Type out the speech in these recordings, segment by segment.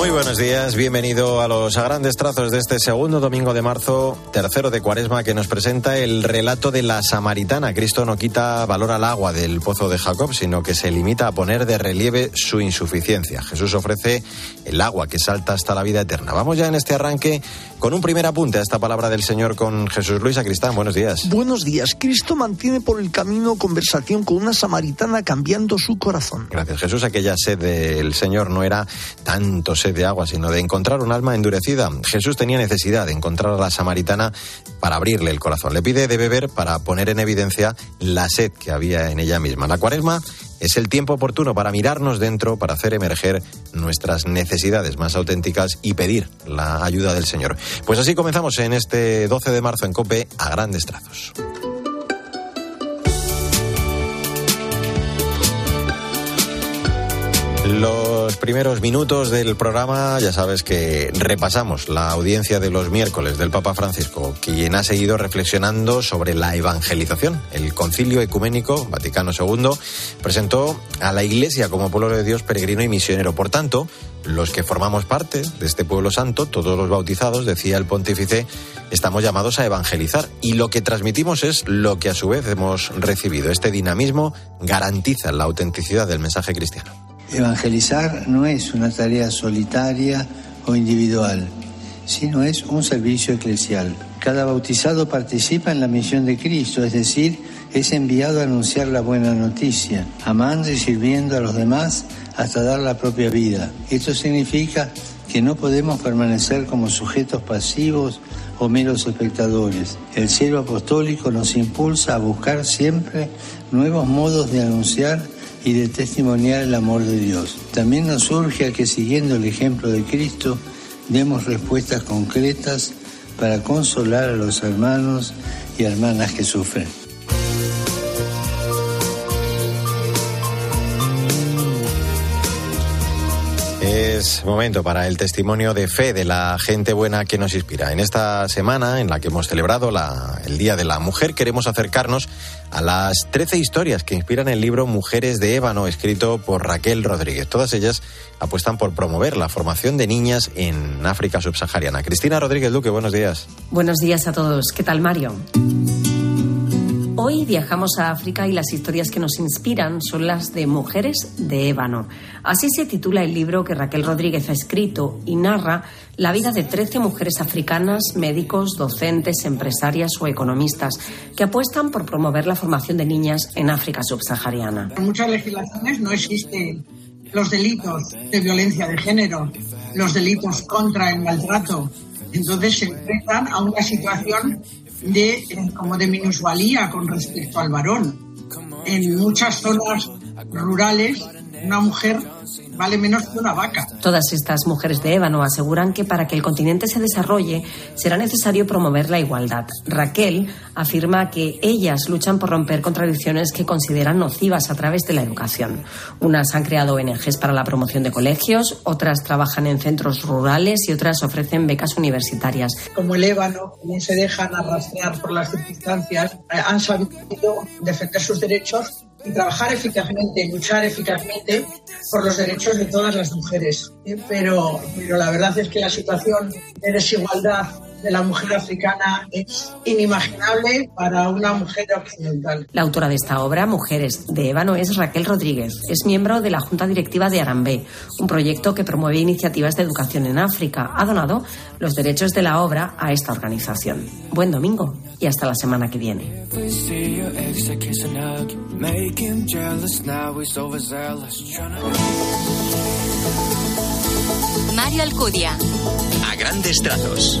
Muy buenos días, bienvenido a los grandes trazos de este segundo domingo de marzo, tercero de cuaresma, que nos presenta el relato de la samaritana. Cristo no quita valor al agua del pozo de Jacob, sino que se limita a poner de relieve su insuficiencia. Jesús ofrece el agua que salta hasta la vida eterna. Vamos ya en este arranque con un primer apunte a esta palabra del Señor con Jesús Luis Acristán. Buenos días. Buenos días. Cristo mantiene por el camino conversación con una samaritana cambiando su corazón. Gracias, Jesús. Aquella sed del Señor no era tanto sed de agua, sino de encontrar un alma endurecida. Jesús tenía necesidad de encontrar a la samaritana para abrirle el corazón. Le pide de beber para poner en evidencia la sed que había en ella misma. La cuaresma es el tiempo oportuno para mirarnos dentro, para hacer emerger nuestras necesidades más auténticas y pedir la ayuda del Señor. Pues así comenzamos en este 12 de marzo en Cope a grandes trazos. Los primeros minutos del programa, ya sabes que repasamos la audiencia de los miércoles del Papa Francisco, quien ha seguido reflexionando sobre la evangelización. El Concilio Ecuménico Vaticano II presentó a la Iglesia como pueblo de Dios peregrino y misionero. Por tanto, los que formamos parte de este pueblo santo, todos los bautizados, decía el pontífice, estamos llamados a evangelizar y lo que transmitimos es lo que a su vez hemos recibido. Este dinamismo garantiza la autenticidad del mensaje cristiano. Evangelizar no es una tarea solitaria o individual, sino es un servicio eclesial. Cada bautizado participa en la misión de Cristo, es decir, es enviado a anunciar la buena noticia, amando y sirviendo a los demás hasta dar la propia vida. Esto significa que no podemos permanecer como sujetos pasivos o meros espectadores. El cielo apostólico nos impulsa a buscar siempre nuevos modos de anunciar y de testimoniar el amor de Dios. También nos urge a que siguiendo el ejemplo de Cristo demos respuestas concretas para consolar a los hermanos y hermanas que sufren. Es momento para el testimonio de fe de la gente buena que nos inspira. En esta semana en la que hemos celebrado el Día de la Mujer, queremos acercarnos a las 13 historias que inspiran el libro Mujeres de Ébano, escrito por Raquel Rodríguez. Todas ellas apuestan por promover la formación de niñas en África subsahariana. Cristina Rodríguez Duque, buenos días. Buenos días a todos. ¿Qué tal, Mario? Hoy viajamos a África y las historias que nos inspiran son las de mujeres de ébano. Así se titula el libro que Raquel Rodríguez ha escrito y narra la vida de 13 mujeres africanas, médicos, docentes, empresarias o economistas que apuestan por promover la formación de niñas en África subsahariana. En muchas legislaciones no existen los delitos de violencia de género, los delitos contra el maltrato. Entonces se enfrentan a una situación de eh, como de minusvalía con respecto al varón. En muchas zonas rurales, una mujer vale menos que una vaca. Todas estas mujeres de ébano aseguran que para que el continente se desarrolle será necesario promover la igualdad. Raquel afirma que ellas luchan por romper contradicciones que consideran nocivas a través de la educación. Unas han creado ONGs para la promoción de colegios, otras trabajan en centros rurales y otras ofrecen becas universitarias. Como el ébano, no se dejan arrastrar por las circunstancias, eh, han sabido defender sus derechos y trabajar eficazmente, luchar eficazmente por los derechos de todas las mujeres. Pero, pero la verdad es que la situación de desigualdad de la mujer africana es inimaginable para una mujer occidental. La autora de esta obra, Mujeres de Ébano, es Raquel Rodríguez. Es miembro de la Junta Directiva de Arambé, un proyecto que promueve iniciativas de educación en África. Ha donado los derechos de la obra a esta organización. Buen domingo y hasta la semana que viene. Mario Alcudia. A grandes trazos.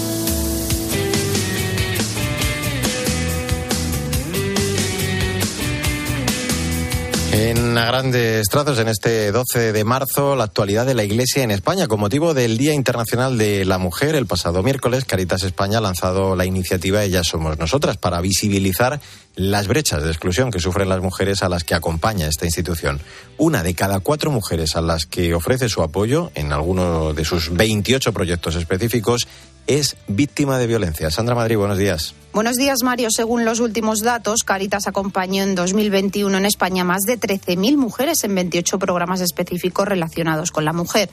En a grandes trazos, en este 12 de marzo, la actualidad de la Iglesia en España. Con motivo del Día Internacional de la Mujer, el pasado miércoles, Caritas España ha lanzado la iniciativa Ellas Somos Nosotras para visibilizar las brechas de exclusión que sufren las mujeres a las que acompaña esta institución. Una de cada cuatro mujeres a las que ofrece su apoyo en alguno de sus 28 proyectos específicos es víctima de violencia. Sandra Madrid, buenos días. Buenos días, Mario. Según los últimos datos, Caritas acompañó en 2021 en España más de 13.000 mujeres en 28 programas específicos relacionados con la mujer.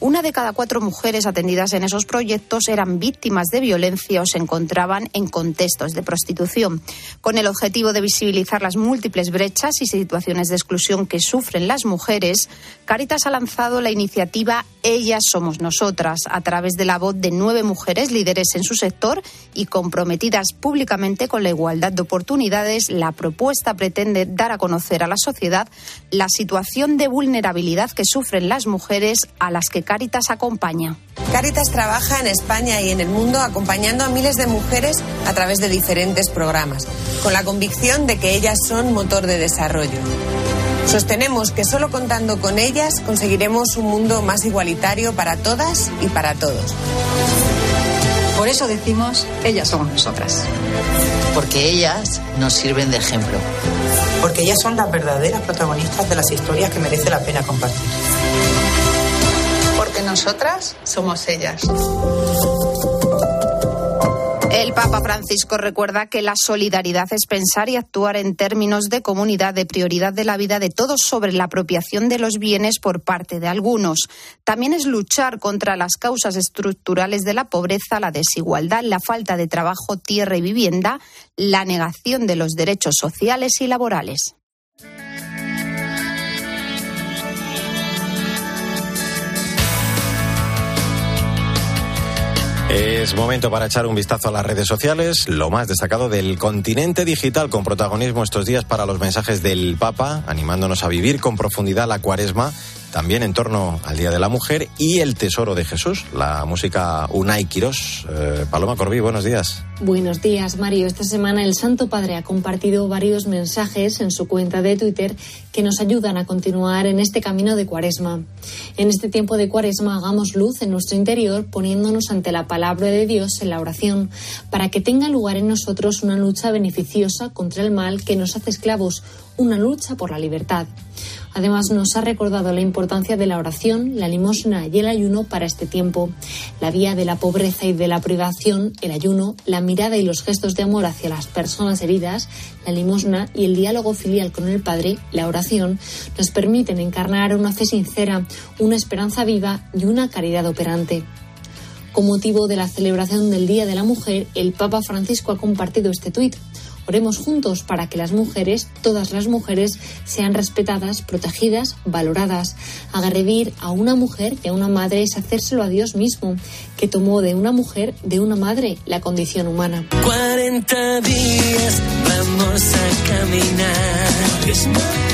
Una de cada cuatro mujeres atendidas en esos proyectos eran víctimas de violencia o se encontraban en contextos de prostitución. Con el objetivo de visibilizar las múltiples brechas y situaciones de exclusión que sufren las mujeres, Caritas ha lanzado la iniciativa Ellas Somos Nosotras, a través de la voz de nueve mujeres líderes en su sector y comprometidas públicamente con la igualdad de oportunidades. La propuesta pretende dar a conocer a la sociedad la situación de vulnerabilidad que sufren las mujeres a las que Caritas acompaña. Caritas trabaja en España y en el mundo acompañando a miles de mujeres a través de diferentes programas, con la convicción de que ellas son motor de desarrollo. Sostenemos que solo contando con ellas conseguiremos un mundo más igualitario para todas y para todos. Por eso decimos, ellas somos nosotras. Porque ellas nos sirven de ejemplo. Porque ellas son las verdaderas protagonistas de las historias que merece la pena compartir nosotras somos ellas. El Papa Francisco recuerda que la solidaridad es pensar y actuar en términos de comunidad, de prioridad de la vida de todos sobre la apropiación de los bienes por parte de algunos. También es luchar contra las causas estructurales de la pobreza, la desigualdad, la falta de trabajo, tierra y vivienda, la negación de los derechos sociales y laborales. Es momento para echar un vistazo a las redes sociales, lo más destacado del continente digital con protagonismo estos días para los mensajes del Papa, animándonos a vivir con profundidad la cuaresma también en torno al Día de la Mujer y el Tesoro de Jesús, la música Unai Quirós. Eh, Paloma Corbí, buenos días. Buenos días, Mario. Esta semana el Santo Padre ha compartido varios mensajes en su cuenta de Twitter que nos ayudan a continuar en este camino de Cuaresma. En este tiempo de Cuaresma hagamos luz en nuestro interior poniéndonos ante la palabra de Dios en la oración para que tenga lugar en nosotros una lucha beneficiosa contra el mal que nos hace esclavos, una lucha por la libertad. Además, nos ha recordado la importancia de la oración, la limosna y el ayuno para este tiempo. La vía de la pobreza y de la privación, el ayuno, la mirada y los gestos de amor hacia las personas heridas, la limosna y el diálogo filial con el Padre, la oración, nos permiten encarnar una fe sincera, una esperanza viva y una caridad operante. Con motivo de la celebración del Día de la Mujer, el Papa Francisco ha compartido este tuit. Juntos para que las mujeres, todas las mujeres, sean respetadas, protegidas, valoradas. Agredir a una mujer y a una madre es hacérselo a Dios mismo, que tomó de una mujer, de una madre, la condición humana. 40 días vamos a caminar.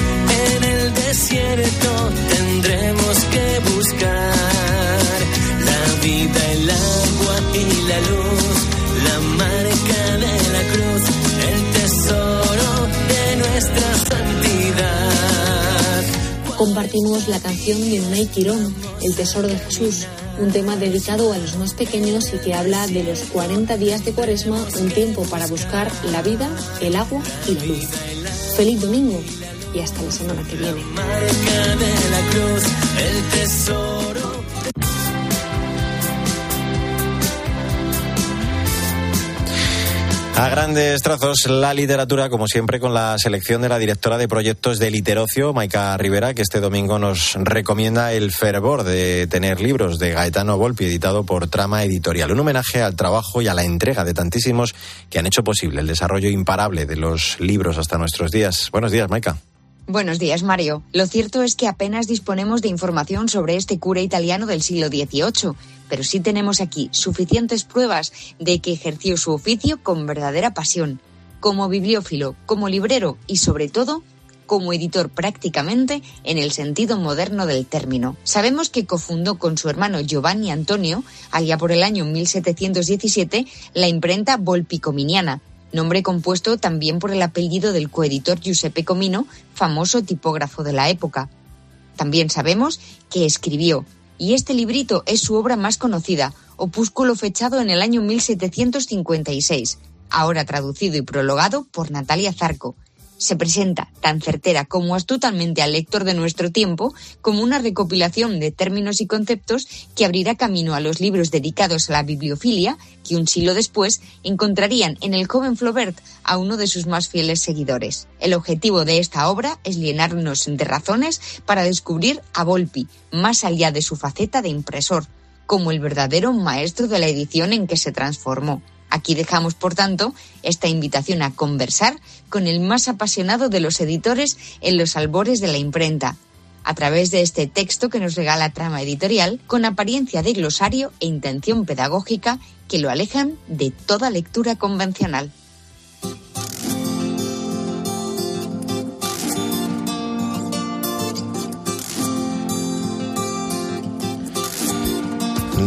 Compartimos la canción de Unai Quirón, El Tesoro de Jesús, un tema dedicado a los más pequeños y que habla de los 40 días de Cuaresma, un tiempo para buscar la vida, el agua y la luz. Feliz domingo y hasta la semana que viene. A grandes trazos, la literatura, como siempre, con la selección de la directora de proyectos de Literocio, Maika Rivera, que este domingo nos recomienda el fervor de tener libros de Gaetano Volpi, editado por Trama Editorial. Un homenaje al trabajo y a la entrega de tantísimos que han hecho posible el desarrollo imparable de los libros hasta nuestros días. Buenos días, Maika. Buenos días, Mario. Lo cierto es que apenas disponemos de información sobre este cura italiano del siglo XVIII, pero sí tenemos aquí suficientes pruebas de que ejerció su oficio con verdadera pasión, como bibliófilo, como librero y, sobre todo, como editor prácticamente en el sentido moderno del término. Sabemos que cofundó con su hermano Giovanni Antonio, allá por el año 1717, la imprenta Volpicominiana, nombre compuesto también por el apellido del coeditor Giuseppe Comino, famoso tipógrafo de la época. También sabemos que escribió, y este librito es su obra más conocida, opúsculo fechado en el año 1756, ahora traducido y prologado por Natalia Zarco. Se presenta tan certera como astutalmente al lector de nuestro tiempo como una recopilación de términos y conceptos que abrirá camino a los libros dedicados a la bibliofilia que un siglo después encontrarían en el joven Flaubert a uno de sus más fieles seguidores. El objetivo de esta obra es llenarnos de razones para descubrir a Volpi, más allá de su faceta de impresor, como el verdadero maestro de la edición en que se transformó. Aquí dejamos, por tanto, esta invitación a conversar con el más apasionado de los editores en los albores de la imprenta, a través de este texto que nos regala Trama Editorial, con apariencia de glosario e intención pedagógica que lo alejan de toda lectura convencional.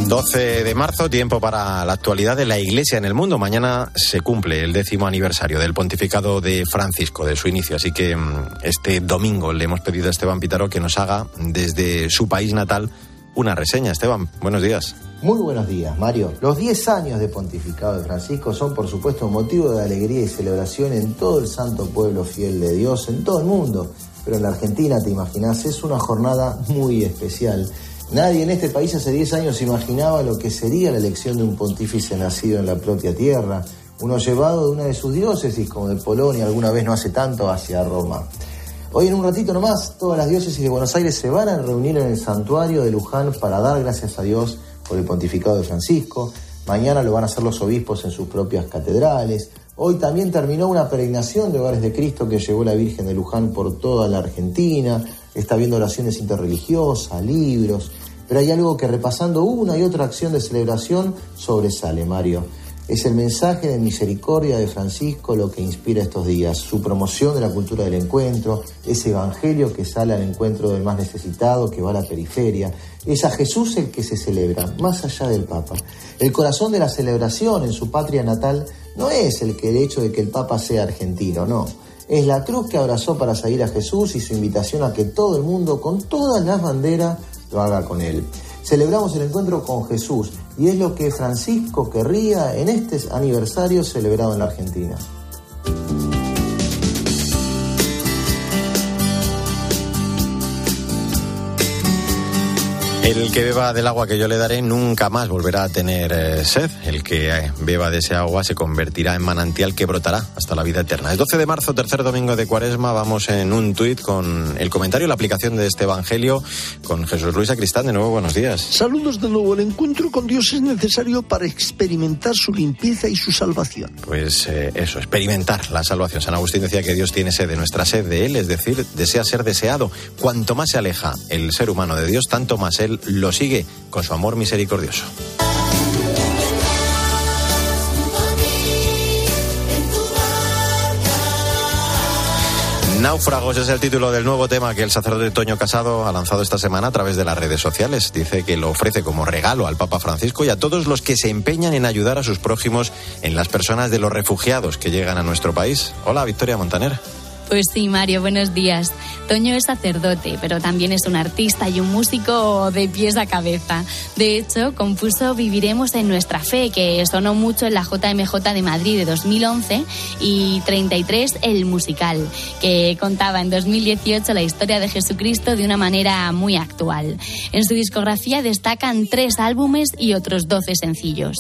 12 de marzo, tiempo para la actualidad de la Iglesia en el mundo. Mañana se cumple el décimo aniversario del pontificado de Francisco, de su inicio. Así que mm, este domingo le hemos pedido a Esteban Pitaro que nos haga desde su país natal una reseña. Esteban, buenos días. Muy buenos días, Mario. Los 10 años de pontificado de Francisco son, por supuesto, motivo de alegría y celebración en todo el santo pueblo fiel de Dios, en todo el mundo. Pero en la Argentina, te imaginas, es una jornada muy especial Nadie en este país hace 10 años imaginaba lo que sería la elección de un pontífice nacido en la propia tierra, uno llevado de una de sus diócesis, como de Polonia, alguna vez no hace tanto, hacia Roma. Hoy en un ratito nomás, todas las diócesis de Buenos Aires se van a reunir en el santuario de Luján para dar gracias a Dios por el pontificado de Francisco. Mañana lo van a hacer los obispos en sus propias catedrales. Hoy también terminó una peregrinación de hogares de Cristo que llevó la Virgen de Luján por toda la Argentina. Está viendo oraciones interreligiosas, libros. Pero hay algo que repasando una y otra acción de celebración sobresale, Mario. Es el mensaje de misericordia de Francisco lo que inspira estos días, su promoción de la cultura del encuentro, ese evangelio que sale al encuentro del más necesitado, que va a la periferia, es a Jesús el que se celebra, más allá del Papa. El corazón de la celebración en su patria natal no es el, que el hecho de que el Papa sea argentino, no. Es la cruz que abrazó para seguir a Jesús y su invitación a que todo el mundo, con todas las banderas, lo haga con él. Celebramos el encuentro con Jesús y es lo que Francisco querría en este aniversario celebrado en la Argentina. El que beba del agua que yo le daré nunca más volverá a tener eh, sed. El que eh, beba de ese agua se convertirá en manantial que brotará hasta la vida eterna. El 12 de marzo, tercer domingo de Cuaresma, vamos en un tuit con el comentario y la aplicación de este Evangelio con Jesús Luis Acristán. De nuevo, buenos días. Saludos de nuevo. El encuentro con Dios es necesario para experimentar su limpieza y su salvación. Pues eh, eso, experimentar la salvación. San Agustín decía que Dios tiene sed de nuestra sed de Él, es decir, desea ser deseado. Cuanto más se aleja el ser humano de Dios, tanto más Él lo sigue con su amor misericordioso. Náufragos es el título del nuevo tema que el sacerdote Toño Casado ha lanzado esta semana a través de las redes sociales. Dice que lo ofrece como regalo al Papa Francisco y a todos los que se empeñan en ayudar a sus prójimos en las personas de los refugiados que llegan a nuestro país. Hola, Victoria Montaner. Pues sí, Mario, buenos días. Toño es sacerdote, pero también es un artista y un músico de pies a cabeza. De hecho, compuso Viviremos en nuestra fe, que sonó mucho en la JMJ de Madrid de 2011, y 33, el musical, que contaba en 2018 la historia de Jesucristo de una manera muy actual. En su discografía destacan tres álbumes y otros 12 sencillos.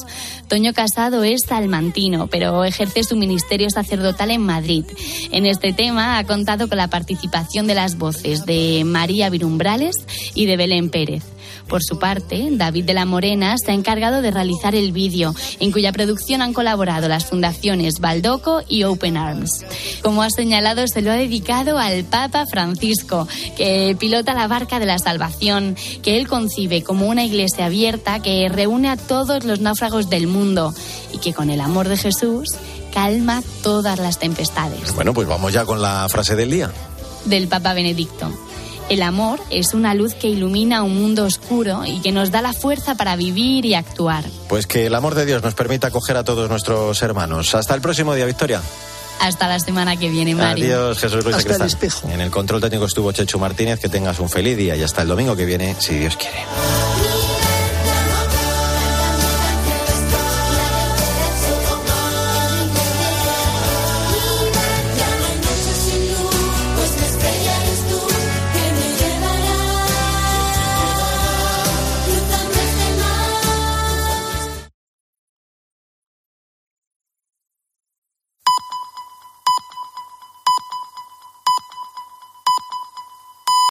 Toño Casado es salmantino, pero ejerce su ministerio sacerdotal en Madrid. En este tema, ha contado con la participación de las voces de María Virumbrales y de Belén Pérez. Por su parte, David de la Morena se ha encargado de realizar el vídeo, en cuya producción han colaborado las fundaciones Baldoco y Open Arms. Como ha señalado, se lo ha dedicado al Papa Francisco, que pilota la barca de la salvación, que él concibe como una iglesia abierta que reúne a todos los náufragos del mundo y que con el amor de Jesús calma todas las tempestades. Bueno, pues vamos ya con la frase del día. Del Papa Benedicto. El amor es una luz que ilumina un mundo oscuro y que nos da la fuerza para vivir y actuar. Pues que el amor de Dios nos permita acoger a todos nuestros hermanos. Hasta el próximo día, Victoria. Hasta la semana que viene, Mario. Adiós, Jesús Luis Hasta el espejo. En el control técnico estuvo Chechu Martínez. Que tengas un feliz día y hasta el domingo que viene, si Dios quiere.